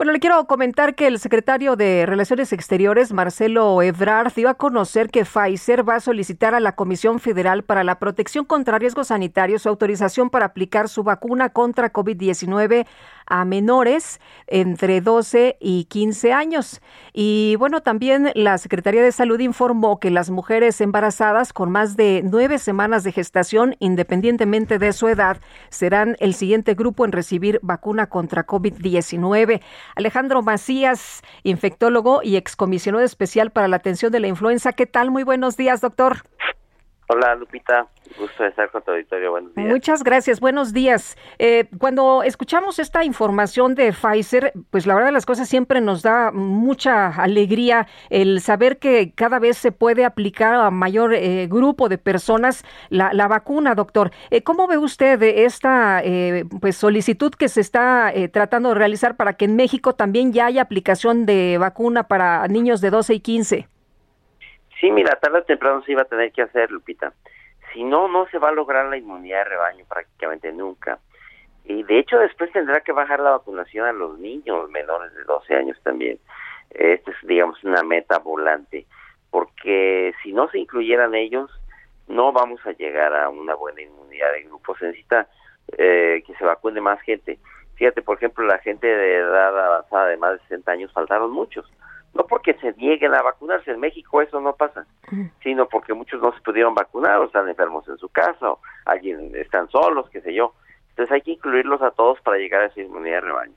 Bueno, le quiero comentar que el secretario de Relaciones Exteriores, Marcelo Ebrard, dio a conocer que Pfizer va a solicitar a la Comisión Federal para la Protección contra Riesgos Sanitarios su autorización para aplicar su vacuna contra COVID-19 a menores entre 12 y 15 años. Y bueno, también la Secretaría de Salud informó que las mujeres embarazadas con más de nueve semanas de gestación, independientemente de su edad, serán el siguiente grupo en recibir vacuna contra COVID-19. Alejandro Macías, infectólogo y excomisionado especial para la atención de la influenza. ¿Qué tal? Muy buenos días, doctor. Hola, Lupita. Gusto de estar con tu auditorio. Buenos días. Muchas gracias. Buenos días. Eh, cuando escuchamos esta información de Pfizer, pues la verdad de las cosas siempre nos da mucha alegría el saber que cada vez se puede aplicar a mayor eh, grupo de personas la, vacuna, doctor. Eh, ¿Cómo ve usted esta pues solicitud que se está tratando de realizar para que en México también ya haya aplicación de vacuna para niños de 12 y 15? Sí, mira, tarde o temprano se iba a tener que hacer, Lupita. Si no, no se va a lograr la inmunidad de rebaño prácticamente nunca. Y de hecho después tendrá que bajar la vacunación a los niños menores de 12 años también. Esta es, digamos, una meta volante, porque si no se incluyeran ellos, no vamos a llegar a una buena inmunidad de grupo. Se necesita eh, que se vacune más gente. Fíjate, por ejemplo, la gente de edad avanzada de más de 60 años faltaron muchos no porque se nieguen a vacunarse, en México eso no pasa, sino porque muchos no se pudieron vacunar o están enfermos en su casa o alguien están solos, qué sé yo. Entonces hay que incluirlos a todos para llegar a esa inmunidad de rebaño.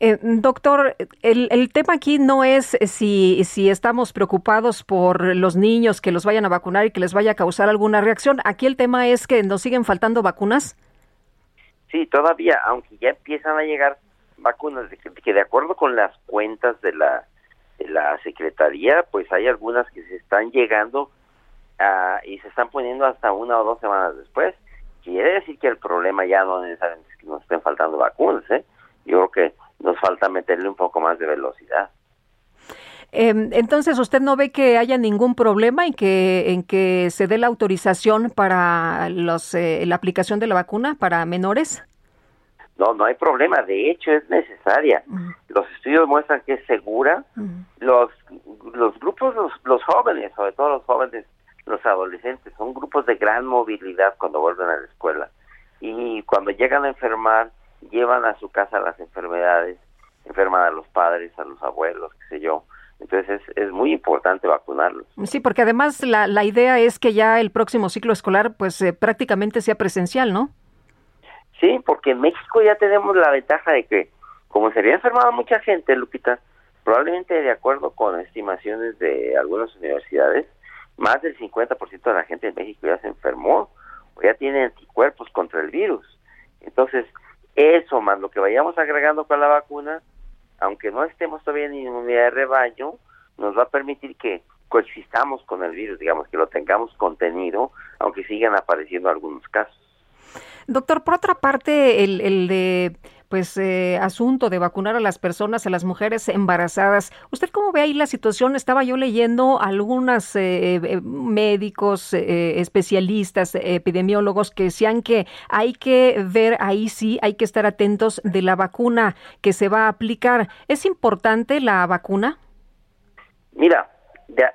Eh, doctor, el, el, tema aquí no es si, si estamos preocupados por los niños que los vayan a vacunar y que les vaya a causar alguna reacción. Aquí el tema es que nos siguen faltando vacunas. Sí, todavía, aunque ya empiezan a llegar vacunas de que, de acuerdo con las cuentas de la de la secretaría pues hay algunas que se están llegando y se están poniendo hasta una o dos semanas después quiere decir que el problema ya no es que nos estén faltando vacunas ¿eh? yo creo que nos falta meterle un poco más de velocidad em, entonces, ¿usted no ve que haya ningún problema en que, en que se dé la autorización para los, eh, la aplicación de la vacuna para menores? No, no hay problema. De hecho, es necesaria. Los estudios muestran que es segura. Los los grupos, los, los jóvenes, sobre todo los jóvenes, los adolescentes, son grupos de gran movilidad cuando vuelven a la escuela. Y cuando llegan a enfermar, llevan a su casa las enfermedades, enferman a los padres, a los abuelos, qué sé yo. Entonces es, es muy importante vacunarlos. Sí, porque además la, la idea es que ya el próximo ciclo escolar pues eh, prácticamente sea presencial, ¿no? Sí, porque en México ya tenemos la ventaja de que, como se había enfermado mucha gente, Lupita, probablemente de acuerdo con estimaciones de algunas universidades, más del 50% de la gente en México ya se enfermó o ya tiene anticuerpos contra el virus. Entonces, eso más lo que vayamos agregando con la vacuna, aunque no estemos todavía en inmunidad de rebaño, nos va a permitir que coexistamos con el virus, digamos, que lo tengamos contenido, aunque sigan apareciendo algunos casos. Doctor, por otra parte, el, el de pues eh, asunto de vacunar a las personas, a las mujeres embarazadas. ¿Usted cómo ve ahí la situación? Estaba yo leyendo algunos eh, eh, médicos, especialistas, epidemiólogos que decían que hay que ver ahí sí, hay que estar atentos de la vacuna que se va a aplicar. ¿Es importante la vacuna? Mira, ya,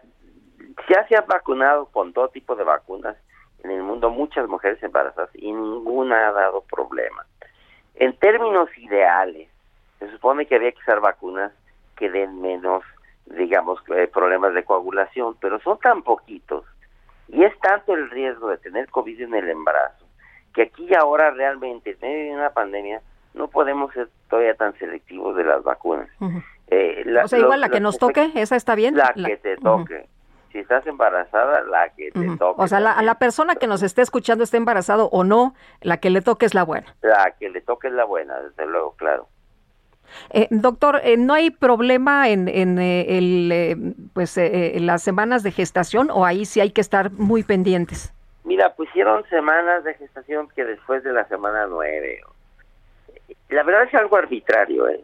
ya se ha vacunado con todo tipo de vacunas en el mundo muchas mujeres embarazadas y ninguna ha dado problema. En términos ideales, se supone que había que usar vacunas que den menos, digamos, eh, problemas de coagulación, pero son tan poquitos y es tanto el riesgo de tener COVID en el embarazo que aquí y ahora realmente, en medio de una pandemia, no podemos ser todavía tan selectivos de las vacunas. eh, o sea, igual la que nos toque, esa está bien. La, que te toque. Si estás embarazada, la que te toque. O sea, la, a la persona que nos esté escuchando esté embarazado o no, la que le toque es la buena. La que le toque es la buena, desde luego, claro. Eh, doctor, eh, ¿no hay problema en, en eh, el, pues, en las semanas de gestación o ahí sí hay que estar muy pendientes? Mira, pusieron semanas de gestación que después de la semana nueve. La verdad es algo arbitrario, ¿eh?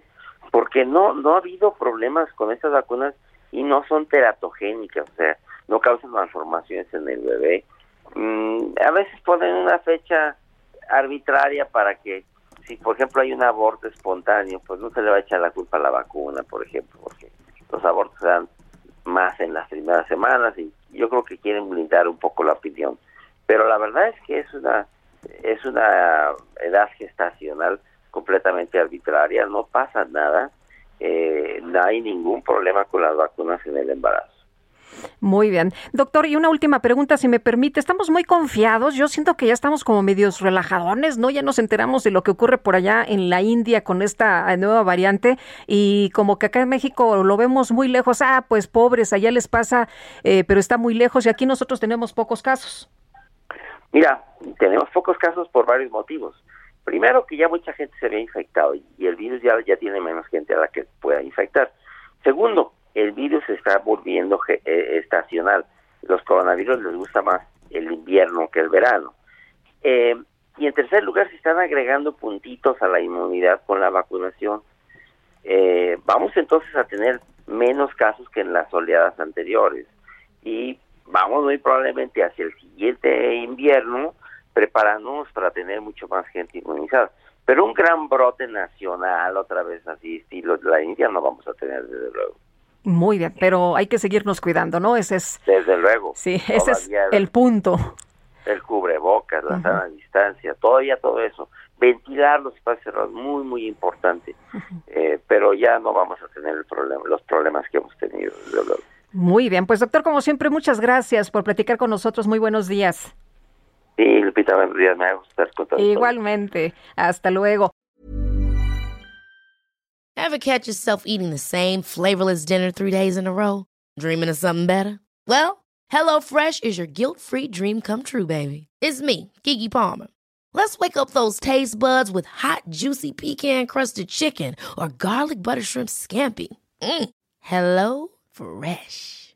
porque no, no ha habido problemas con estas vacunas y no son teratogénicas, o sea, no causan malformaciones en el bebé. Mm, a veces ponen una fecha arbitraria para que, si por ejemplo hay un aborto espontáneo, pues no se le va a echar la culpa a la vacuna, por ejemplo, porque los abortos se dan más en las primeras semanas y yo creo que quieren blindar un poco la opinión. Pero la verdad es que es una es una edad gestacional completamente arbitraria, no pasa nada eh, no hay ningún problema con las vacunas en el embarazo. Muy bien. Doctor, y una última pregunta, si me permite. Estamos muy confiados. Yo siento que ya estamos como medios relajadones, ¿no? Ya nos enteramos de lo que ocurre por allá en la India con esta nueva variante y como que acá en México lo vemos muy lejos. Ah, pues pobres, allá les pasa, eh, pero está muy lejos y aquí nosotros tenemos pocos casos. Mira, tenemos pocos casos por varios motivos. Primero que ya mucha gente se había infectado y el virus ya, tiene menos gente a la que pueda infectar. Segundo, el virus se está volviendo eh, estacional. Los coronavirus les gusta más el invierno que el verano. Eh, y en tercer lugar, se están agregando puntitos a la inmunidad con la vacunación. Eh, vamos entonces a tener menos casos que en las oleadas anteriores. Y vamos muy probablemente hacia el siguiente invierno preparándonos para tener mucho más gente inmunizada. Pero un gran brote nacional, otra vez así, estilo de la India, no vamos a tener, desde luego. Muy bien, pero hay que seguirnos cuidando, ¿no? Ese es. Desde luego. Sí, ese es el punto. El cubrebocas, la sana distancia, todavía todo eso. Ventilar los espacios cerrados, muy, muy importante. Eh, pero ya no vamos a tener el problema, los problemas que hemos tenido, desde luego. Muy bien, pues doctor, como siempre, muchas gracias por platicar con nosotros. Muy buenos días. Sí, Lupita, buenos días, me gusta estar Igualmente, hasta luego. Ever catch yourself eating the same flavorless dinner three days in a row? Dreaming of something better? Well, HelloFresh is your guilt-free dream come true, baby. It's me, Kiki Palmer. Let's wake up those taste buds with hot, juicy pecan-crusted chicken or garlic butter shrimp scampi. Mm. Hello Fresh.